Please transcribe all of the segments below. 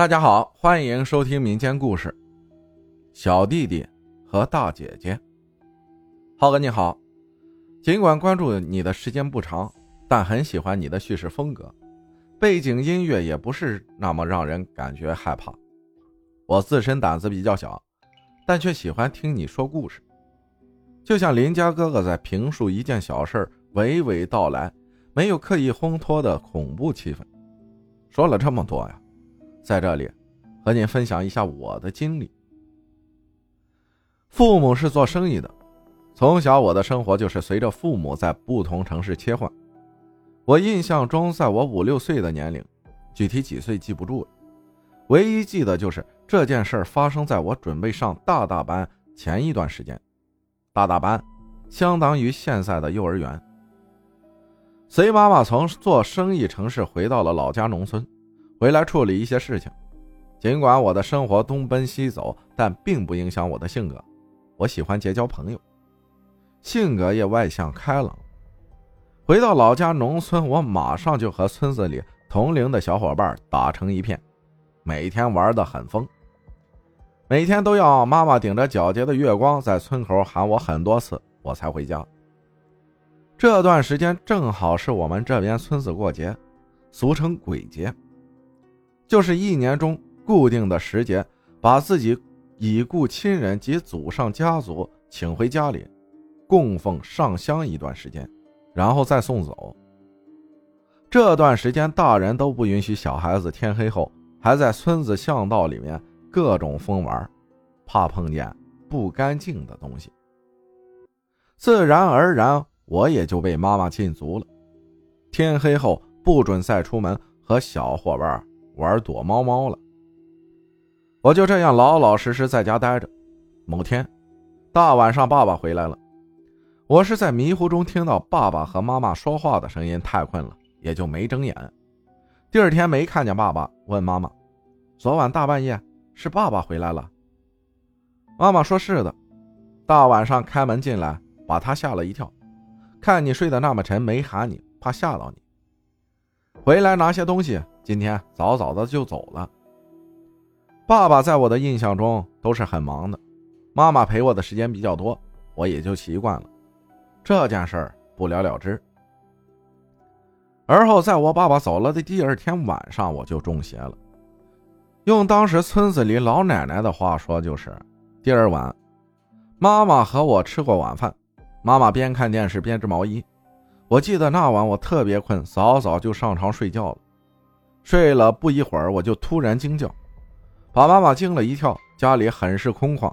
大家好，欢迎收听民间故事。小弟弟和大姐姐，浩哥你好。尽管关注你的时间不长，但很喜欢你的叙事风格，背景音乐也不是那么让人感觉害怕。我自身胆子比较小，但却喜欢听你说故事，就像邻家哥哥在评述一件小事，娓娓道来，没有刻意烘托的恐怖气氛。说了这么多呀。在这里，和您分享一下我的经历。父母是做生意的，从小我的生活就是随着父母在不同城市切换。我印象中，在我五六岁的年龄，具体几岁记不住了，唯一记得就是这件事发生在我准备上大大班前一段时间。大大班相当于现在的幼儿园。随妈妈从做生意城市回到了老家农村。回来处理一些事情，尽管我的生活东奔西走，但并不影响我的性格。我喜欢结交朋友，性格也外向开朗。回到老家农村，我马上就和村子里同龄的小伙伴打成一片，每天玩得很疯。每天都要妈妈顶着皎洁的月光在村口喊我很多次，我才回家。这段时间正好是我们这边村子过节，俗称鬼节。就是一年中固定的时节，把自己已故亲人及祖上家族请回家里，供奉上香一段时间，然后再送走。这段时间，大人都不允许小孩子天黑后还在村子巷道里面各种疯玩，怕碰见不干净的东西。自然而然，我也就被妈妈禁足了，天黑后不准再出门和小伙伴。玩躲猫猫了，我就这样老老实实在家待着。某天大晚上，爸爸回来了。我是在迷糊中听到爸爸和妈妈说话的声音，太困了，也就没睁眼。第二天没看见爸爸，问妈妈：“昨晚大半夜是爸爸回来了？”妈妈说是的，大晚上开门进来，把他吓了一跳。看你睡得那么沉，没喊你，怕吓到你。回来拿些东西。今天早早的就走了。爸爸在我的印象中都是很忙的，妈妈陪我的时间比较多，我也就习惯了。这件事儿不了了之。而后，在我爸爸走了的第二天晚上，我就中邪了。用当时村子里老奶奶的话说，就是第二晚，妈妈和我吃过晚饭，妈妈边看电视边织毛衣。我记得那晚我特别困，早早就上床睡觉了。睡了不一会儿，我就突然惊叫，把妈妈惊了一跳。家里很是空旷，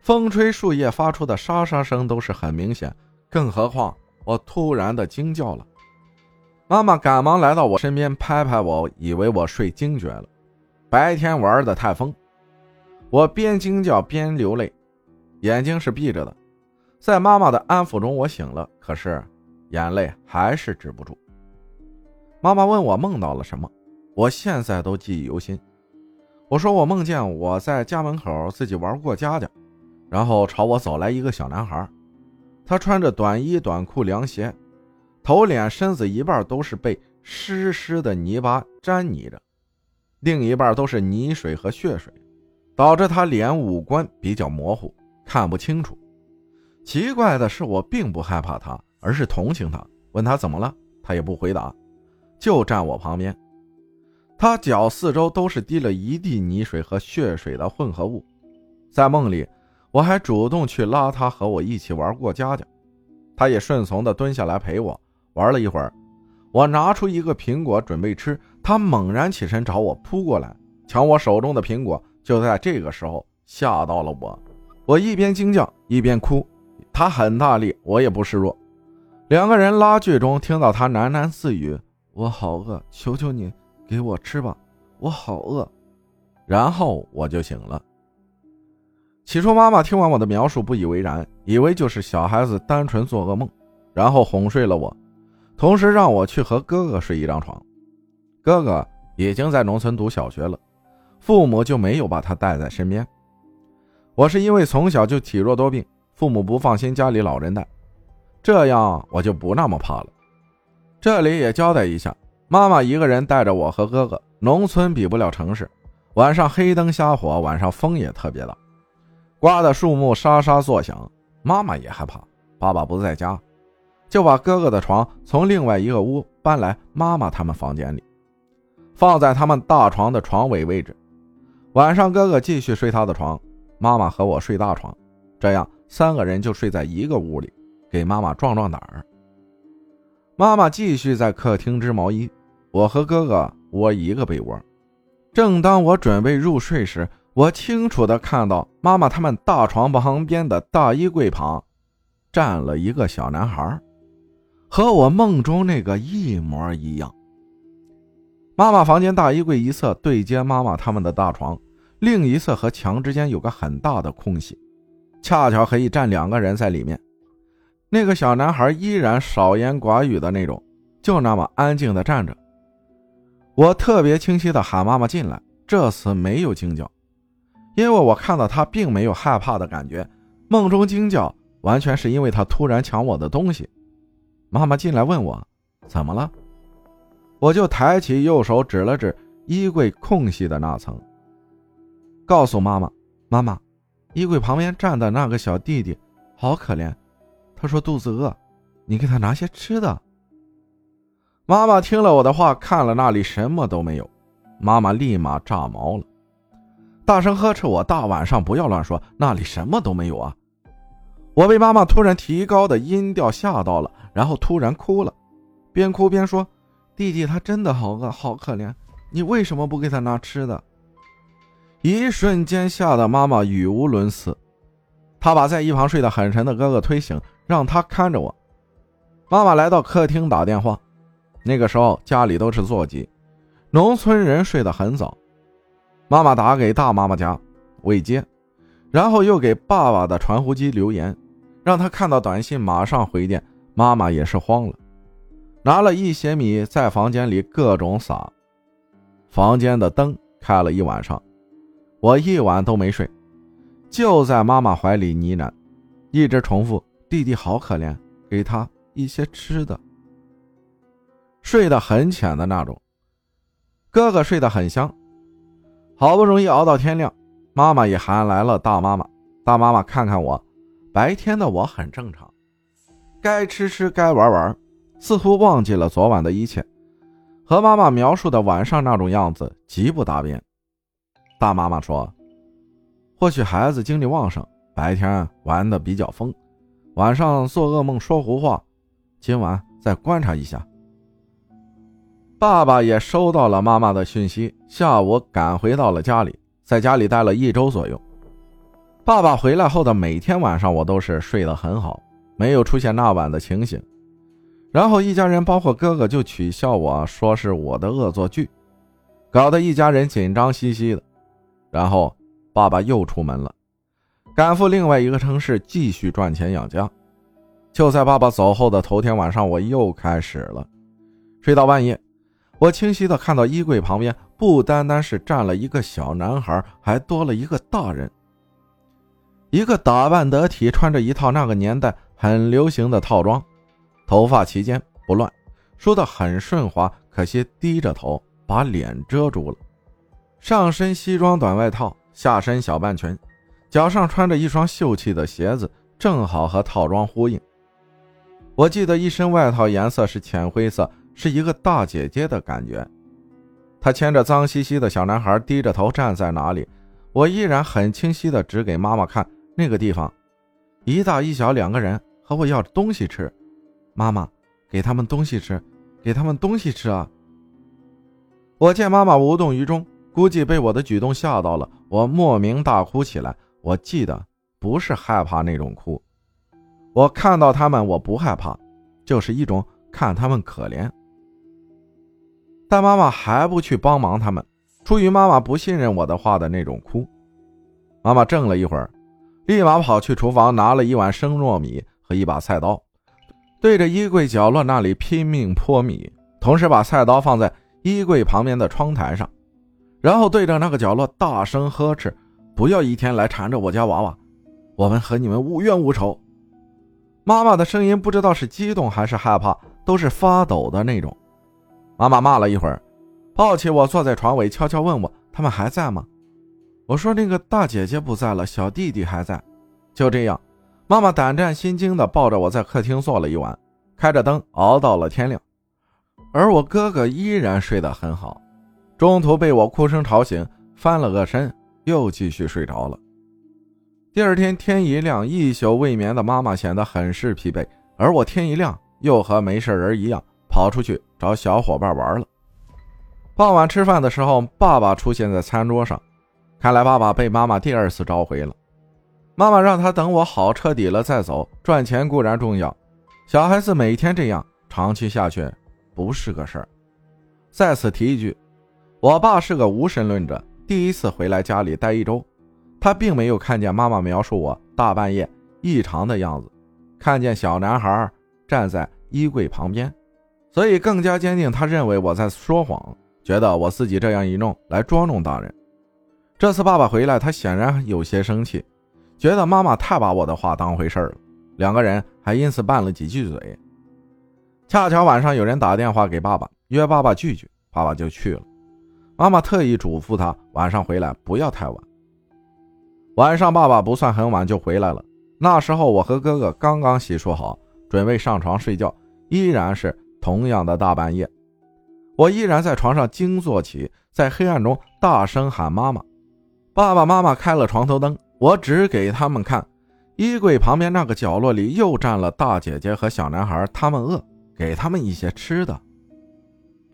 风吹树叶发出的沙沙声都是很明显，更何况我突然的惊叫了。妈妈赶忙来到我身边，拍拍我，以为我睡惊厥了。白天玩的太疯，我边惊叫边流泪，眼睛是闭着的。在妈妈的安抚中，我醒了，可是眼泪还是止不住。妈妈问我梦到了什么，我现在都记忆犹新。我说我梦见我在家门口自己玩过家家，然后朝我走来一个小男孩，他穿着短衣短裤凉鞋，头脸身子一半都是被湿湿的泥巴沾泥着，另一半都是泥水和血水，导致他脸五官比较模糊，看不清楚。奇怪的是，我并不害怕他，而是同情他，问他怎么了，他也不回答。就站我旁边，他脚四周都是滴了一地泥水和血水的混合物。在梦里，我还主动去拉他和我一起玩过家家，他也顺从的蹲下来陪我玩了一会儿。我拿出一个苹果准备吃，他猛然起身朝我扑过来，抢我手中的苹果。就在这个时候，吓到了我，我一边惊叫一边哭。他很大力，我也不示弱。两个人拉锯中，听到他喃喃自语。我好饿，求求你给我吃吧，我好饿。然后我就醒了。起初妈妈听完我的描述不以为然，以为就是小孩子单纯做噩梦，然后哄睡了我，同时让我去和哥哥睡一张床。哥哥已经在农村读小学了，父母就没有把他带在身边。我是因为从小就体弱多病，父母不放心家里老人带，这样我就不那么怕了。这里也交代一下，妈妈一个人带着我和哥哥农村比不了城市，晚上黑灯瞎火，晚上风也特别大，刮的树木沙沙作响。妈妈也害怕，爸爸不在家，就把哥哥的床从另外一个屋搬来妈妈他们房间里，放在他们大床的床尾位置。晚上哥哥继续睡他的床，妈妈和我睡大床，这样三个人就睡在一个屋里，给妈妈壮壮胆儿。妈妈继续在客厅织毛衣，我和哥哥窝一个被窝。正当我准备入睡时，我清楚的看到妈妈他们大床旁边的大衣柜旁，站了一个小男孩，和我梦中那个一模一样。妈妈房间大衣柜一侧对接妈妈他们的大床，另一侧和墙之间有个很大的空隙，恰巧可以站两个人在里面。那个小男孩依然少言寡语的那种，就那么安静的站着。我特别清晰的喊妈妈进来，这次没有惊叫。因为我看到他并没有害怕的感觉，梦中惊叫完全是因为他突然抢我的东西。妈妈进来问我怎么了，我就抬起右手指了指衣柜空隙的那层，告诉妈妈：“妈妈，衣柜旁边站的那个小弟弟好可怜，他说肚子饿，你给他拿些吃的。”妈妈听了我的话，看了那里什么都没有，妈妈立马炸毛了。大声呵斥我：“大晚上不要乱说，那里什么都没有啊！”我被妈妈突然提高的音调吓到了，然后突然哭了，边哭边说：“弟弟他真的好饿，好可怜，你为什么不给他拿吃的？”一瞬间吓得妈妈语无伦次，他把在一旁睡得很沉的哥哥推醒，让他看着我。妈妈来到客厅打电话，那个时候家里都是座机，农村人睡得很早。妈妈打给大妈妈家，未接，然后又给爸爸的传呼机留言，让他看到短信马上回电。妈妈也是慌了，拿了一些米在房间里各种撒，房间的灯开了一晚上，我一晚都没睡，就在妈妈怀里呢喃，一直重复：“弟弟好可怜，给他一些吃的。”睡得很浅的那种，哥哥睡得很香。好不容易熬到天亮，妈妈也喊来了大妈妈。大妈妈看看我，白天的我很正常，该吃吃，该玩玩，似乎忘记了昨晚的一切，和妈妈描述的晚上那种样子极不搭边。大妈妈说：“或许孩子精力旺盛，白天玩的比较疯，晚上做噩梦说胡话，今晚再观察一下。”爸爸也收到了妈妈的讯息，下午赶回到了家里，在家里待了一周左右。爸爸回来后的每天晚上，我都是睡得很好，没有出现那晚的情形。然后一家人，包括哥哥，就取笑我说是我的恶作剧，搞得一家人紧张兮兮的。然后爸爸又出门了，赶赴另外一个城市继续赚钱养家。就在爸爸走后的头天晚上，我又开始了，睡到半夜。我清晰的看到衣柜旁边不单单是站了一个小男孩，还多了一个大人。一个打扮得体，穿着一套那个年代很流行的套装，头发齐肩不乱，梳得很顺滑，可惜低着头把脸遮住了。上身西装短外套，下身小半裙，脚上穿着一双秀气的鞋子，正好和套装呼应。我记得一身外套颜色是浅灰色。是一个大姐姐的感觉，她牵着脏兮兮的小男孩，低着头站在哪里，我依然很清晰的指给妈妈看那个地方，一大一小两个人和我要东西吃，妈妈给他们东西吃，给他们东西吃啊！我见妈妈无动于衷，估计被我的举动吓到了，我莫名大哭起来。我记得不是害怕那种哭，我看到他们我不害怕，就是一种看他们可怜。但妈妈还不去帮忙他们，出于妈妈不信任我的话的那种哭。妈妈怔了一会儿，立马跑去厨房拿了一碗生糯米和一把菜刀，对着衣柜角落那里拼命泼米，同时把菜刀放在衣柜旁边的窗台上，然后对着那个角落大声呵斥：“不要一天来缠着我家娃娃，我们和你们无冤无仇。”妈妈的声音不知道是激动还是害怕，都是发抖的那种。妈妈骂了一会儿，抱起我坐在床尾，悄悄问我：“他们还在吗？”我说：“那个大姐姐不在了，小弟弟还在。”就这样，妈妈胆战心惊地抱着我在客厅坐了一晚，开着灯熬到了天亮。而我哥哥依然睡得很好，中途被我哭声吵醒，翻了个身，又继续睡着了。第二天天一亮，一宿未眠的妈妈显得很是疲惫，而我天一亮又和没事人一样跑出去找小伙伴玩了。傍晚吃饭的时候，爸爸出现在餐桌上，看来爸爸被妈妈第二次召回了。妈妈让他等我好彻底了再走，赚钱固然重要，小孩子每天这样长期下去不是个事儿。再次提一句，我爸是个无神论者，第一次回来家里待一周。他并没有看见妈妈描述我大半夜异常的样子，看见小男孩站在衣柜旁边，所以更加坚定他认为我在说谎，觉得我自己这样一弄来捉弄大人。这次爸爸回来，他显然有些生气，觉得妈妈太把我的话当回事了，两个人还因此拌了几句嘴。恰巧晚上有人打电话给爸爸，约爸爸聚聚，爸爸就去了。妈妈特意嘱咐他晚上回来不要太晚。晚上，爸爸不算很晚就回来了。那时候，我和哥哥刚刚洗漱好，准备上床睡觉，依然是同样的大半夜。我依然在床上惊坐起，在黑暗中大声喊妈妈。爸爸妈妈开了床头灯，我指给他们看，衣柜旁边那个角落里又站了大姐姐和小男孩，他们饿，给他们一些吃的。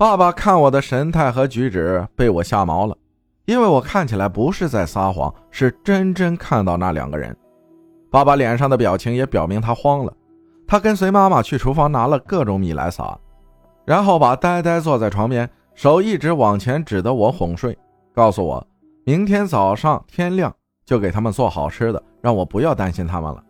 爸爸看我的神态和举止，被我吓毛了。因为我看起来不是在撒谎，是真真看到那两个人。爸爸脸上的表情也表明他慌了。他跟随妈妈去厨房拿了各种米来撒，然后把呆呆坐在床边，手一直往前指的我哄睡，告诉我明天早上天亮就给他们做好吃的，让我不要担心他们了。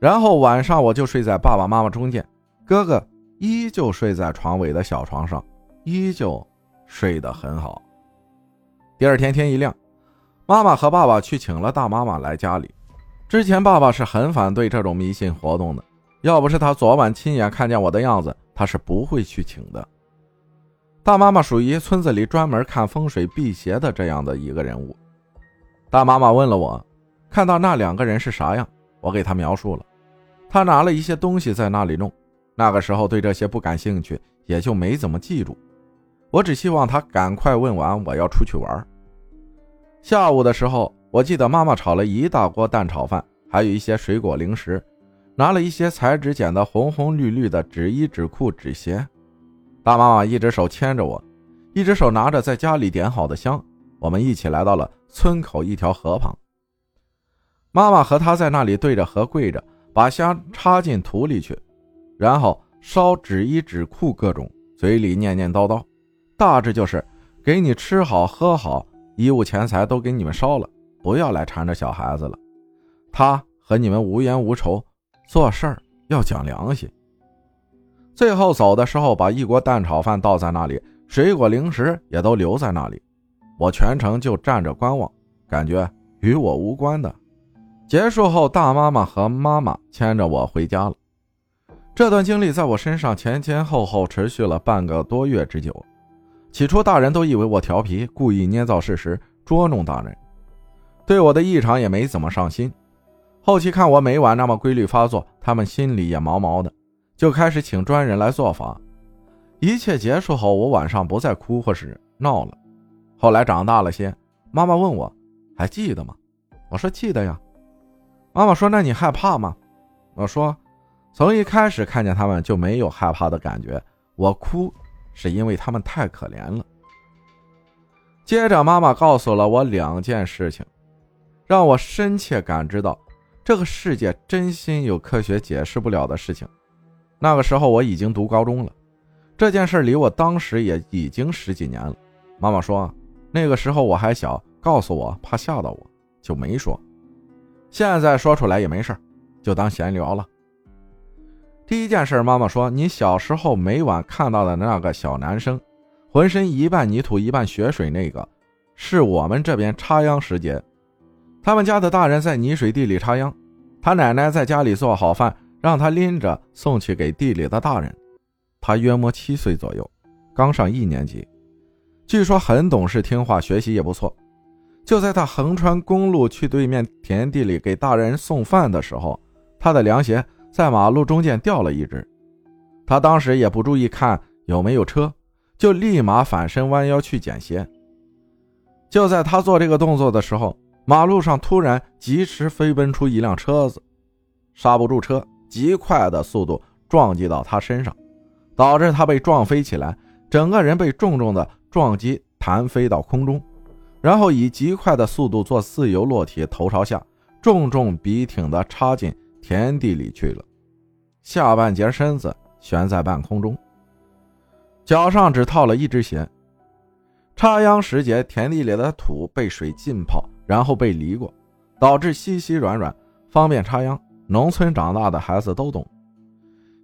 然后晚上我就睡在爸爸妈妈中间，哥哥依旧睡在床尾的小床上，依旧睡得很好。第二天天一亮，妈妈和爸爸去请了大妈妈来家里。之前爸爸是很反对这种迷信活动的，要不是他昨晚亲眼看见我的样子，他是不会去请的。大妈妈属于村子里专门看风水辟邪的这样的一个人物。大妈妈问了我，看到那两个人是啥样，我给她描述了。她拿了一些东西在那里弄，那个时候对这些不感兴趣，也就没怎么记住。我只希望他赶快问完，我要出去玩。下午的时候，我记得妈妈炒了一大锅蛋炒饭，还有一些水果零食，拿了一些彩纸剪的红红绿绿的纸衣、纸裤、纸鞋。大妈妈一只手牵着我，一只手拿着在家里点好的香，我们一起来到了村口一条河旁。妈妈和她在那里对着河跪着，把香插进土里去，然后烧纸衣、纸裤各种，嘴里念念叨叨，大致就是给你吃好喝好。衣物钱财都给你们烧了，不要来缠着小孩子了。他和你们无冤无仇，做事儿要讲良心。最后走的时候，把一锅蛋炒饭倒在那里，水果零食也都留在那里。我全程就站着观望，感觉与我无关的。结束后，大妈妈和妈妈牵着我回家了。这段经历在我身上前前后后持续了半个多月之久。起初，大人都以为我调皮，故意捏造事实捉弄大人，对我的异常也没怎么上心。后期看我每晚那么规律发作，他们心里也毛毛的，就开始请专人来做法。一切结束后，我晚上不再哭或是闹了。后来长大了些，妈妈问我还记得吗？我说记得呀。妈妈说：“那你害怕吗？”我说：“从一开始看见他们就没有害怕的感觉，我哭。”是因为他们太可怜了。接着，妈妈告诉了我两件事情，让我深切感知到这个世界真心有科学解释不了的事情。那个时候我已经读高中了，这件事离我当时也已经十几年了。妈妈说那个时候我还小，告诉我怕吓到我，就没说。现在说出来也没事就当闲聊了。第一件事，妈妈说：“你小时候每晚看到的那个小男生，浑身一半泥土一半血水，那个是我们这边插秧时节，他们家的大人在泥水地里插秧，他奶奶在家里做好饭，让他拎着送去给地里的大人。他约莫七岁左右，刚上一年级。据说很懂事听话，学习也不错。就在他横穿公路去对面田地里给大人送饭的时候，他的凉鞋在马路中间掉了一只。他当时也不注意看有没有车，就立马反身弯腰去捡鞋。就在他做这个动作的时候，马路上突然疾驰飞奔出一辆车子，刹不住车，极快的速度撞击到他身上，导致他被撞飞起来，整个人被重重的撞击弹飞到空中。然后以极快的速度做自由落体，头朝下，重重笔挺的插进田地里去了，下半截身子悬在半空中，脚上只套了一只鞋。插秧时节，田地里的土被水浸泡，然后被犁过，导致稀稀软软，方便插秧。农村长大的孩子都懂，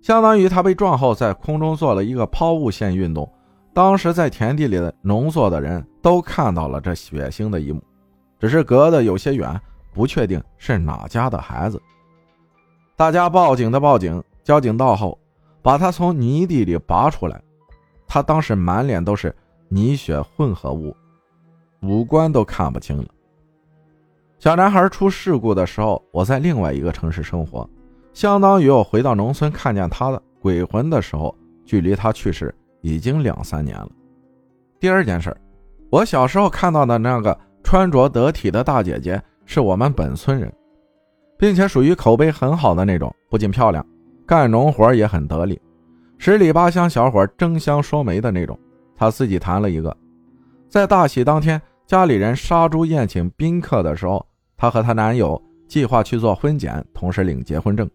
相当于他被撞后在空中做了一个抛物线运动。当时在田地里的农作的人都看到了这血腥的一幕，只是隔得有些远，不确定是哪家的孩子。大家报警的报警，交警到后把他从泥地里拔出来，他当时满脸都是泥血混合物，五官都看不清了。小男孩出事故的时候，我在另外一个城市生活，相当于我回到农村看见他的鬼魂的时候，距离他去世。已经两三年了。第二件事，我小时候看到的那个穿着得体的大姐姐，是我们本村人，并且属于口碑很好的那种，不仅漂亮，干农活也很得力，十里八乡小伙争相说媒的那种。她自己谈了一个，在大喜当天，家里人杀猪宴请宾客的时候，她和她男友计划去做婚检，同时领结婚证。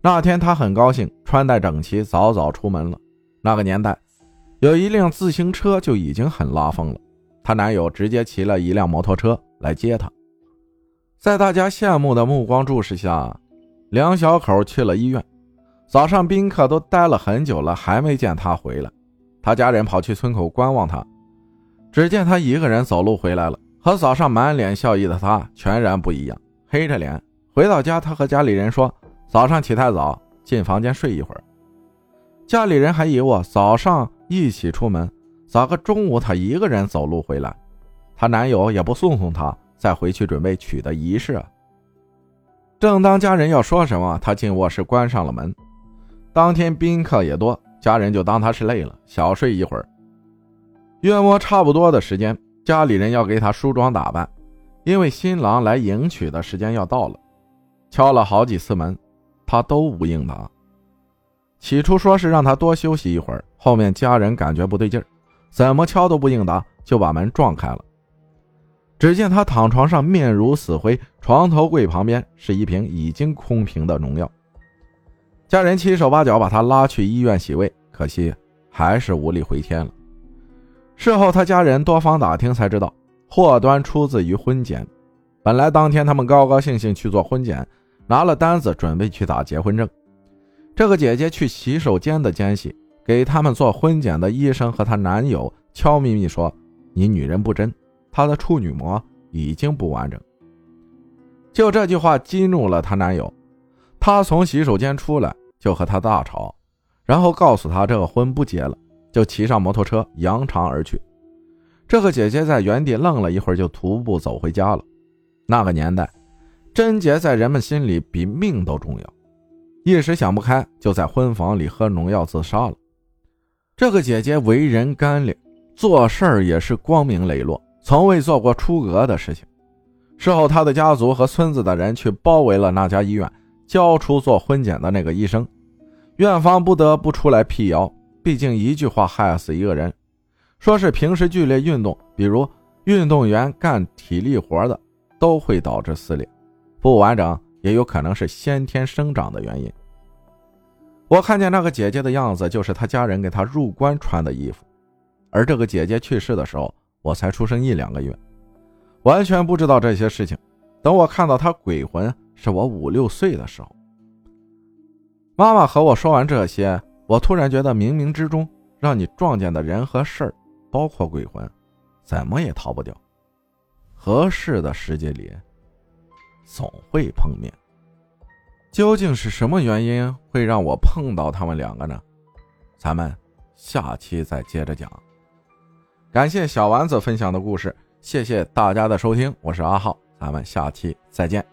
那天她很高兴，穿戴整齐，早早出门了。那个年代，有一辆自行车就已经很拉风了。她男友直接骑了一辆摩托车来接她，在大家羡慕的目光注视下，梁小口去了医院。早上宾客都待了很久了，还没见他回来。他家人跑去村口观望他，只见他一个人走路回来了，和早上满脸笑意的他全然不一样，黑着脸。回到家，他和家里人说：“早上起太早，进房间睡一会儿。”家里人还以为我早上一起出门，咋个中午他一个人走路回来？她男友也不送送她，再回去准备娶的仪式。正当家人要说什么，他进卧室关上了门。当天宾客也多，家人就当他是累了，小睡一会儿。约摸差不多的时间，家里人要给他梳妆打扮，因为新郎来迎娶的时间要到了。敲了好几次门，他都无应答。起初说是让他多休息一会儿，后面家人感觉不对劲儿，怎么敲都不应答，就把门撞开了。只见他躺床上，面如死灰，床头柜旁边是一瓶已经空瓶的农药。家人七手八脚把他拉去医院洗胃，可惜还是无力回天了。事后他家人多方打听才知道，祸端出自于婚检。本来当天他们高高兴兴去做婚检，拿了单子准备去打结婚证。这个姐姐去洗手间的间隙，给他们做婚检的医生和她男友悄咪咪说：“你女人不贞，她的处女膜已经不完整。”就这句话激怒了她男友，他从洗手间出来就和她大吵，然后告诉她这个婚不结了，就骑上摩托车扬长而去。这个姐姐在原地愣了一会儿，就徒步走回家了。那个年代，贞洁在人们心里比命都重要。一时想不开，就在婚房里喝农药自杀了。这个姐姐为人干练，做事儿也是光明磊落，从未做过出格的事情。事后，他的家族和村子的人去包围了那家医院，交出做婚检的那个医生。院方不得不出来辟谣，毕竟一句话害死一个人。说是平时剧烈运动，比如运动员干体力活的，都会导致撕裂，不完整。也有可能是先天生长的原因。我看见那个姐姐的样子，就是她家人给她入棺穿的衣服。而这个姐姐去世的时候，我才出生一两个月，完全不知道这些事情。等我看到他鬼魂，是我五六岁的时候。妈妈和我说完这些，我突然觉得冥冥之中让你撞见的人和事儿，包括鬼魂，怎么也逃不掉。合适的世界里。总会碰面，究竟是什么原因会让我碰到他们两个呢？咱们下期再接着讲。感谢小丸子分享的故事，谢谢大家的收听，我是阿浩，咱们下期再见。